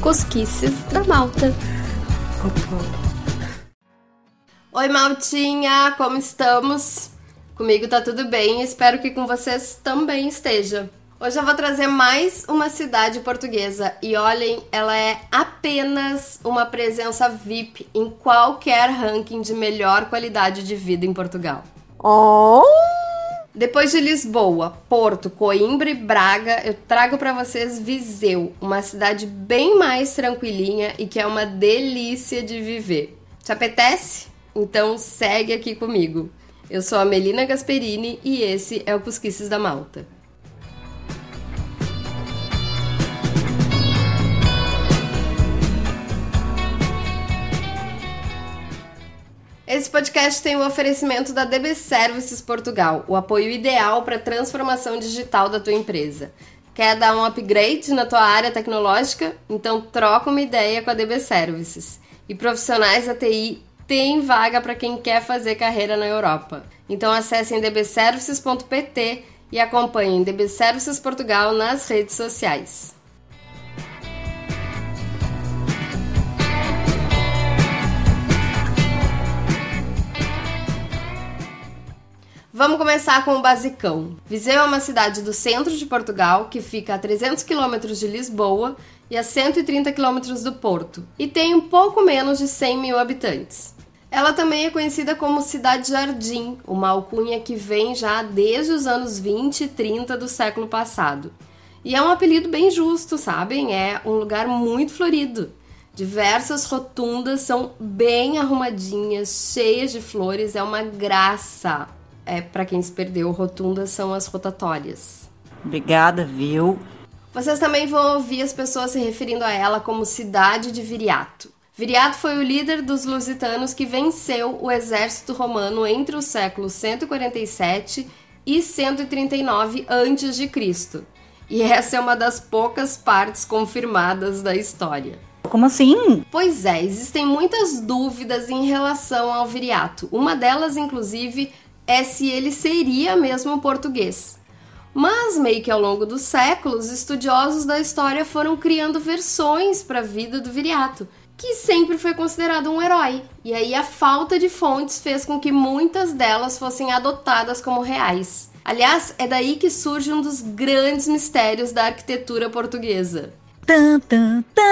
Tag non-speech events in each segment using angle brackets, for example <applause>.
Cosquices da Malta. Oi, Maltinha, como estamos? Comigo tá tudo bem, espero que com vocês também esteja. Hoje eu vou trazer mais uma cidade portuguesa e olhem, ela é apenas uma presença VIP em qualquer ranking de melhor qualidade de vida em Portugal. Oh! Depois de Lisboa, Porto, Coimbra e Braga, eu trago para vocês Viseu, uma cidade bem mais tranquilinha e que é uma delícia de viver. Te apetece? Então segue aqui comigo. Eu sou a Melina Gasperini e esse é o Cusquices da Malta. Esse podcast tem o oferecimento da DB Services Portugal, o apoio ideal para a transformação digital da tua empresa. Quer dar um upgrade na tua área tecnológica? Então troca uma ideia com a DB Services. E profissionais da TI têm vaga para quem quer fazer carreira na Europa. Então acessem dbservices.pt e acompanhem DB Services Portugal nas redes sociais. Vamos começar com o basicão. Viseu é uma cidade do centro de Portugal que fica a 300 quilômetros de Lisboa e a 130 quilômetros do Porto e tem um pouco menos de 100 mil habitantes. Ela também é conhecida como Cidade Jardim, uma alcunha que vem já desde os anos 20 e 30 do século passado. E é um apelido bem justo, sabem? É um lugar muito florido. Diversas rotundas são bem arrumadinhas, cheias de flores, é uma graça é, para quem se perdeu, rotundas são as rotatórias. Obrigada, viu? Vocês também vão ouvir as pessoas se referindo a ela como cidade de Viriato. Viriato foi o líder dos lusitanos que venceu o exército romano entre os séculos 147 e 139 a.C. E essa é uma das poucas partes confirmadas da história. Como assim? Pois é, existem muitas dúvidas em relação ao Viriato. Uma delas, inclusive, é se ele seria mesmo português. Mas, meio que ao longo dos séculos, estudiosos da história foram criando versões para a vida do Viriato, que sempre foi considerado um herói. E aí a falta de fontes fez com que muitas delas fossem adotadas como reais. Aliás, é daí que surge um dos grandes mistérios da arquitetura portuguesa. Tan, tan, tan.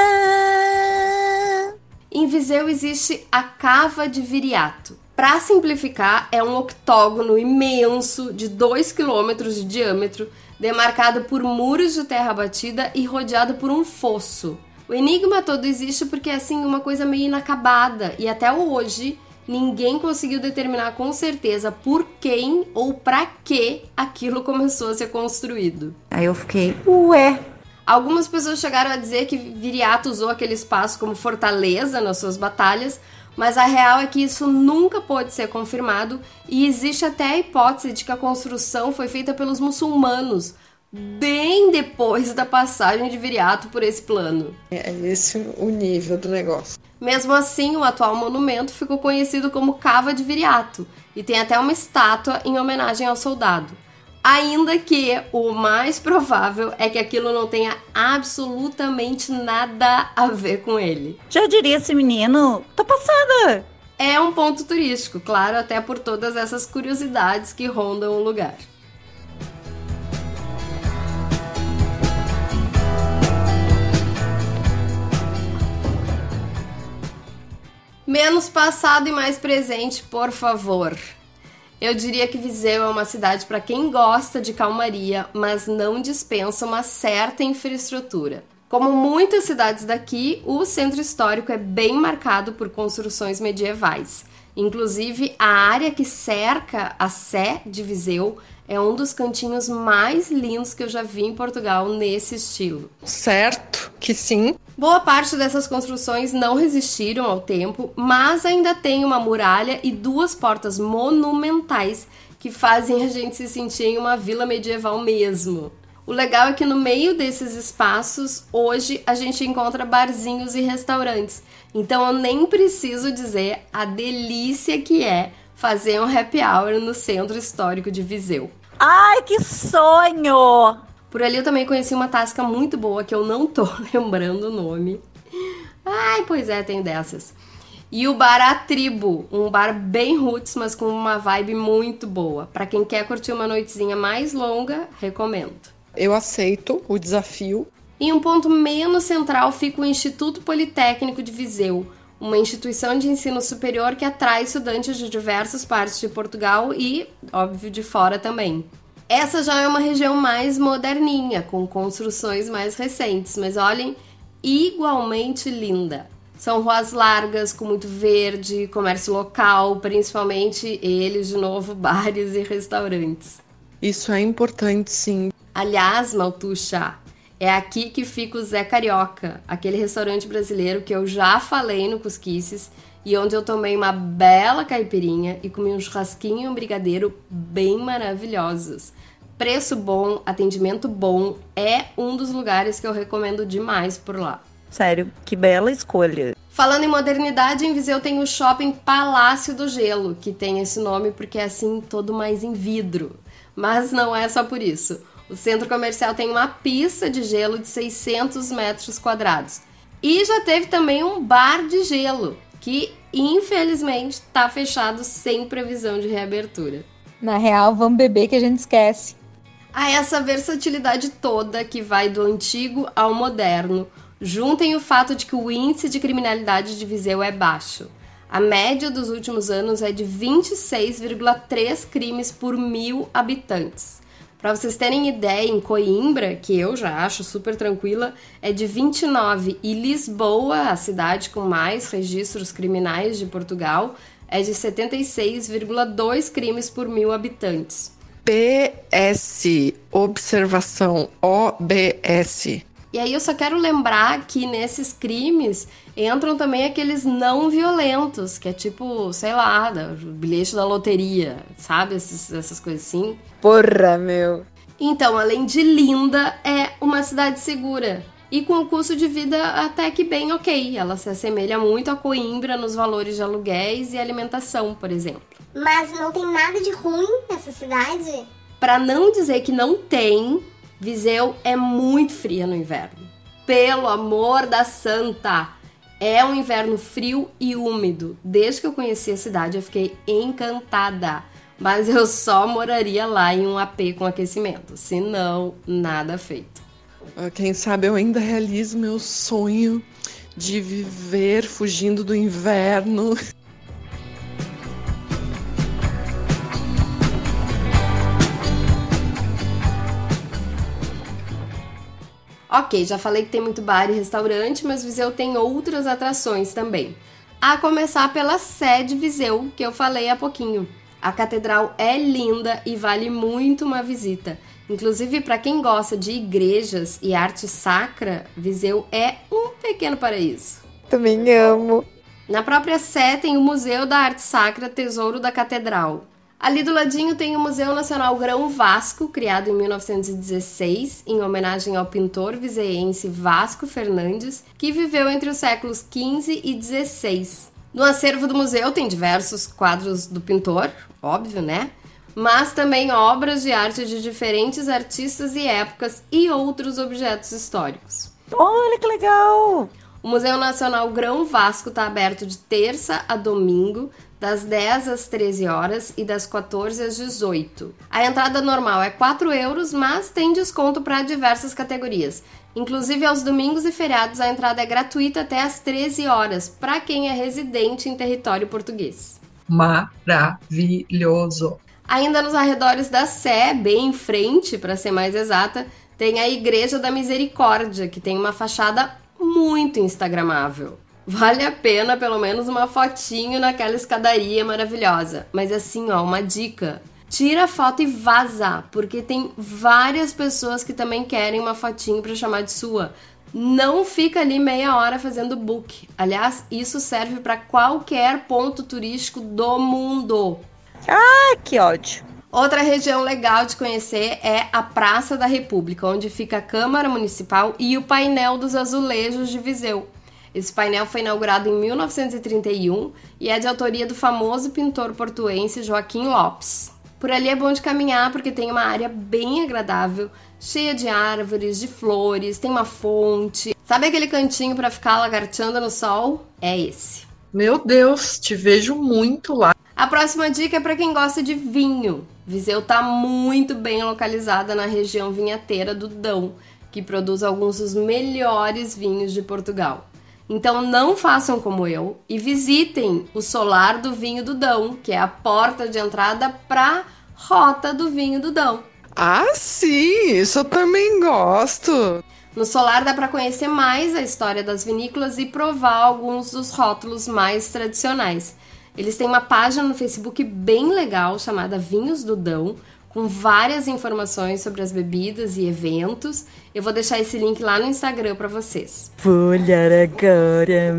Em Viseu existe a Cava de Viriato, para simplificar, é um octógono imenso de 2 km de diâmetro, demarcado por muros de terra batida e rodeado por um fosso. O enigma todo existe porque é assim uma coisa meio inacabada e até hoje ninguém conseguiu determinar com certeza por quem ou para que aquilo <laughs> começou a ser construído. Aí eu fiquei, ué. Algumas pessoas chegaram a dizer que Viriato usou aquele espaço como fortaleza nas suas batalhas, mas a real é que isso nunca pôde ser confirmado e existe até a hipótese de que a construção foi feita pelos muçulmanos bem depois da passagem de Viriato por esse plano. É esse o nível do negócio. Mesmo assim, o atual monumento ficou conhecido como Cava de Viriato e tem até uma estátua em homenagem ao soldado. Ainda que o mais provável é que aquilo não tenha absolutamente nada a ver com ele. Já diria esse menino, tô passada! É um ponto turístico, claro, até por todas essas curiosidades que rondam o lugar. Menos passado e mais presente, por favor. Eu diria que Viseu é uma cidade para quem gosta de calmaria, mas não dispensa uma certa infraestrutura. Como muitas cidades daqui, o centro histórico é bem marcado por construções medievais. Inclusive, a área que cerca a Sé de Viseu é um dos cantinhos mais lindos que eu já vi em Portugal nesse estilo. Certo que sim. Boa parte dessas construções não resistiram ao tempo, mas ainda tem uma muralha e duas portas monumentais que fazem a gente se sentir em uma vila medieval mesmo. O legal é que no meio desses espaços, hoje a gente encontra barzinhos e restaurantes. Então eu nem preciso dizer a delícia que é fazer um happy hour no centro histórico de Viseu. Ai, que sonho! Por ali eu também conheci uma tasca muito boa que eu não tô <laughs> lembrando o nome. Ai, pois é, tem dessas. E o bar A Tribo, um bar bem roots, mas com uma vibe muito boa. Para quem quer curtir uma noitezinha mais longa, recomendo. Eu aceito o desafio. Em um ponto menos central fica o Instituto Politécnico de Viseu, uma instituição de ensino superior que atrai estudantes de diversas partes de Portugal e, óbvio, de fora também. Essa já é uma região mais moderninha, com construções mais recentes, mas olhem, igualmente linda. São ruas largas, com muito verde, comércio local, principalmente eles, de novo, <laughs> bares e restaurantes. Isso é importante, sim. Aliás, Maltuxa, é aqui que fica o Zé Carioca, aquele restaurante brasileiro que eu já falei no Cusquices e onde eu tomei uma bela caipirinha e comi um churrasquinho e um brigadeiro bem maravilhosos. Preço bom, atendimento bom, é um dos lugares que eu recomendo demais por lá. Sério, que bela escolha. Falando em modernidade, em Viseu tem o shopping Palácio do Gelo, que tem esse nome porque é assim todo mais em vidro. Mas não é só por isso. O centro comercial tem uma pista de gelo de 600 metros quadrados. E já teve também um bar de gelo, que infelizmente está fechado sem previsão de reabertura. Na real, vamos beber que a gente esquece. A essa versatilidade toda que vai do antigo ao moderno, Juntem o fato de que o índice de criminalidade de Viseu é baixo. A média dos últimos anos é de 26,3 crimes por mil habitantes. Para vocês terem ideia, em Coimbra, que eu já acho super tranquila, é de 29 e Lisboa, a cidade com mais registros criminais de Portugal, é de 76,2 crimes por mil habitantes. PS, observação, OBS. E aí eu só quero lembrar que nesses crimes entram também aqueles não violentos, que é tipo, sei lá, o bilhete da loteria, sabe? Essas, essas coisas assim. Porra, meu. Então, além de linda, é uma cidade segura. E com o custo de vida até que bem ok. Ela se assemelha muito a Coimbra nos valores de aluguéis e alimentação, por exemplo. Mas não tem nada de ruim nessa cidade? Para não dizer que não tem, Viseu é muito fria no inverno. Pelo amor da santa! É um inverno frio e úmido. Desde que eu conheci a cidade, eu fiquei encantada. Mas eu só moraria lá em um AP com aquecimento. Se não, nada feito. Ah, quem sabe eu ainda realizo meu sonho de viver fugindo do inverno. <laughs> Ok, já falei que tem muito bar e restaurante, mas Viseu tem outras atrações também. A começar pela sede Viseu, que eu falei há pouquinho. A catedral é linda e vale muito uma visita. Inclusive, para quem gosta de igrejas e arte sacra, Viseu é um pequeno paraíso. Também amo. Na própria Sé tem o Museu da Arte Sacra Tesouro da Catedral. Ali do ladinho tem o Museu Nacional Grão Vasco, criado em 1916, em homenagem ao pintor viseense Vasco Fernandes, que viveu entre os séculos 15 e 16. No acervo do museu tem diversos quadros do pintor, óbvio, né? Mas também obras de arte de diferentes artistas e épocas e outros objetos históricos. Olha que legal! O Museu Nacional Grão Vasco está aberto de terça a domingo, das 10 às 13 horas e das 14 às 18. A entrada normal é 4 euros, mas tem desconto para diversas categorias. Inclusive aos domingos e feriados a entrada é gratuita até às 13 horas para quem é residente em território português. Maravilhoso. Ainda nos arredores da Sé, bem em frente, para ser mais exata, tem a Igreja da Misericórdia, que tem uma fachada muito instagramável. Vale a pena pelo menos uma fotinho naquela escadaria maravilhosa. Mas assim, ó, uma dica. Tira a foto e vaza, porque tem várias pessoas que também querem uma fotinho para chamar de sua. Não fica ali meia hora fazendo book. Aliás, isso serve para qualquer ponto turístico do mundo. Ah, que ódio. Outra região legal de conhecer é a Praça da República, onde fica a Câmara Municipal e o painel dos azulejos de Viseu. Esse painel foi inaugurado em 1931 e é de autoria do famoso pintor portuense Joaquim Lopes. Por ali é bom de caminhar porque tem uma área bem agradável, cheia de árvores, de flores, tem uma fonte. Sabe aquele cantinho para ficar lagarteando no sol? É esse. Meu Deus, te vejo muito lá. A próxima dica é para quem gosta de vinho. Viseu está muito bem localizada na região vinhateira do Dão, que produz alguns dos melhores vinhos de Portugal. Então não façam como eu e visitem o Solar do Vinho do Dão, que é a porta de entrada para Rota do Vinho do Dão. Ah, sim, isso eu também gosto. No Solar dá para conhecer mais a história das vinícolas e provar alguns dos rótulos mais tradicionais. Eles têm uma página no Facebook bem legal chamada Vinhos do Dão, com várias informações sobre as bebidas e eventos. Eu vou deixar esse link lá no Instagram para vocês. Vou olhar agora.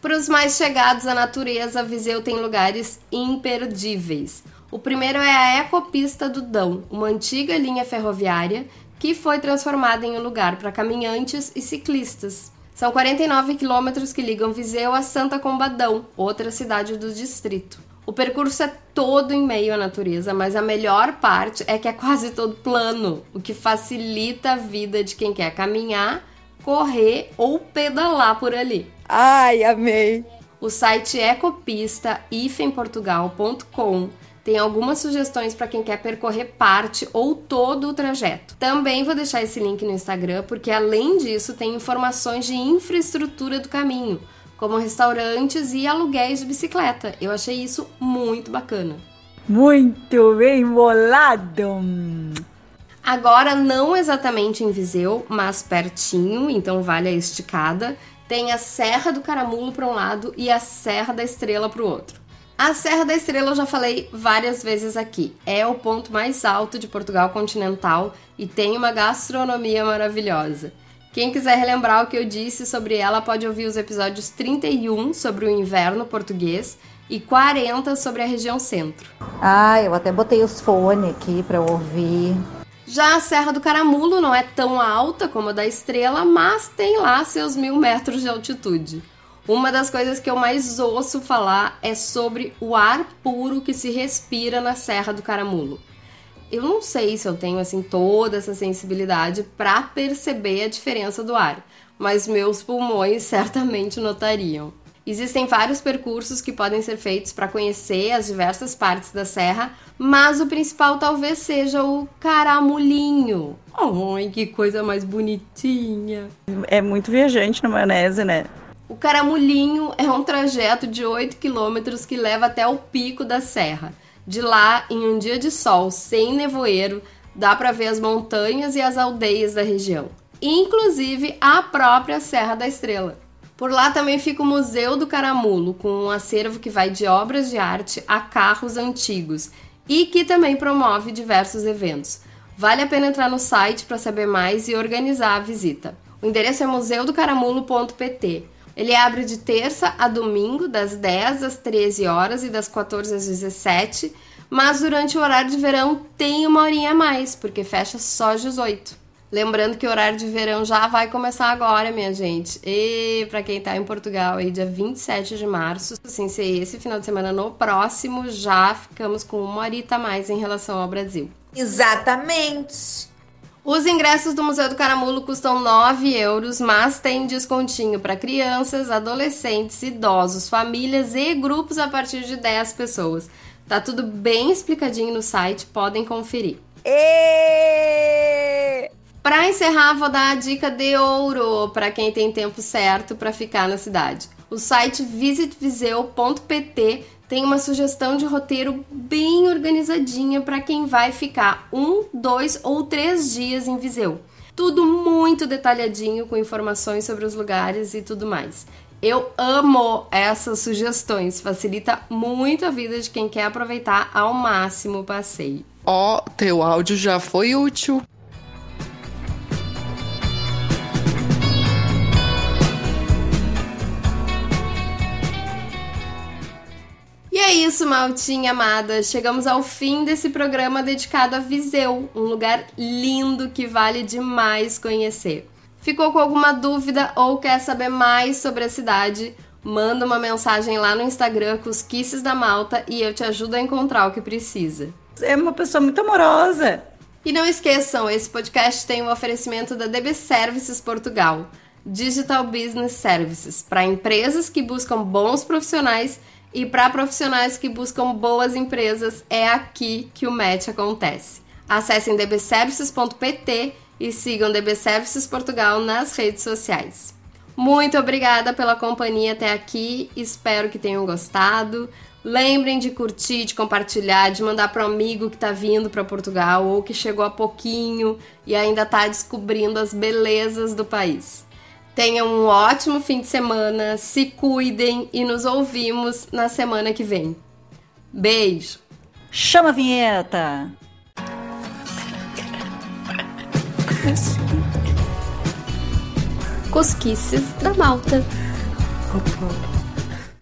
Para os mais chegados à natureza, Viseu tem lugares imperdíveis. O primeiro é a Ecopista do Dão, uma antiga linha ferroviária que foi transformada em um lugar para caminhantes e ciclistas. São 49 quilômetros que ligam Viseu a Santa Combadão, outra cidade do distrito. O percurso é todo em meio à natureza, mas a melhor parte é que é quase todo plano, o que facilita a vida de quem quer caminhar, correr ou pedalar por ali. Ai, amei. O site ecopista-portugal.com tem algumas sugestões para quem quer percorrer parte ou todo o trajeto. Também vou deixar esse link no Instagram, porque além disso tem informações de infraestrutura do caminho, como restaurantes e aluguéis de bicicleta. Eu achei isso muito bacana. Muito bem bolado. Agora, não exatamente em Viseu, mas pertinho, então vale a esticada, tem a Serra do Caramulo para um lado e a Serra da Estrela para o outro. A Serra da Estrela eu já falei várias vezes aqui. É o ponto mais alto de Portugal continental e tem uma gastronomia maravilhosa. Quem quiser relembrar o que eu disse sobre ela pode ouvir os episódios 31 sobre o inverno português e 40 sobre a região centro. Ah, eu até botei os fones aqui pra ouvir. Já a Serra do Caramulo não é tão alta como a da Estrela, mas tem lá seus mil metros de altitude. Uma das coisas que eu mais ouço falar é sobre o ar puro que se respira na Serra do Caramulo. Eu não sei se eu tenho assim toda essa sensibilidade para perceber a diferença do ar, mas meus pulmões <laughs> certamente notariam. Existem vários percursos que podem ser feitos para conhecer as diversas partes da serra, mas o principal talvez seja o caramulinho. Ai, que coisa mais bonitinha! É muito viajante na maionese, né? O Caramulinho é um trajeto de 8 quilômetros que leva até o pico da serra. De lá, em um dia de sol sem nevoeiro, dá para ver as montanhas e as aldeias da região, inclusive a própria Serra da Estrela. Por lá também fica o Museu do Caramulo, com um acervo que vai de obras de arte a carros antigos e que também promove diversos eventos. Vale a pena entrar no site para saber mais e organizar a visita. O endereço é museudocaramulo.pt. Ele abre de terça a domingo, das 10 às 13 horas e das 14 às 17, mas durante o horário de verão tem uma horinha a mais, porque fecha só às 18. Lembrando que o horário de verão já vai começar agora, minha gente. E para quem tá em Portugal aí, dia 27 de março, assim, se esse final de semana no próximo, já ficamos com uma horita a mais em relação ao Brasil. Exatamente. Os ingressos do Museu do Caramulo custam 9 euros, mas tem descontinho para crianças, adolescentes, idosos, famílias e grupos a partir de 10 pessoas. Tá tudo bem explicadinho no site, podem conferir. E... Para encerrar, vou dar a dica de ouro para quem tem tempo certo para ficar na cidade. O site visitviseu.pt tem uma sugestão de roteiro bem organizadinha para quem vai ficar um, dois ou três dias em Viseu. Tudo muito detalhadinho com informações sobre os lugares e tudo mais. Eu amo essas sugestões, facilita muito a vida de quem quer aproveitar ao máximo o passeio. Ó, teu áudio já foi útil. Isso, Maltinha amada. Chegamos ao fim desse programa dedicado a Viseu, um lugar lindo que vale demais conhecer. Ficou com alguma dúvida ou quer saber mais sobre a cidade? Manda uma mensagem lá no Instagram Cusquices da Malta e eu te ajudo a encontrar o que precisa. é uma pessoa muito amorosa. E não esqueçam, esse podcast tem o um oferecimento da DB Services Portugal, Digital Business Services, para empresas que buscam bons profissionais e para profissionais que buscam boas empresas. É aqui que o match acontece. Acessem dbservices.pt e sigam DB Services Portugal nas redes sociais. Muito obrigada pela companhia até aqui, espero que tenham gostado. Lembrem de curtir, de compartilhar, de mandar para um amigo que está vindo para Portugal ou que chegou há pouquinho e ainda está descobrindo as belezas do país. Tenham um ótimo fim de semana, se cuidem e nos ouvimos na semana que vem. Beijo! Chama a vinheta! Cosquices da Malta. Opa.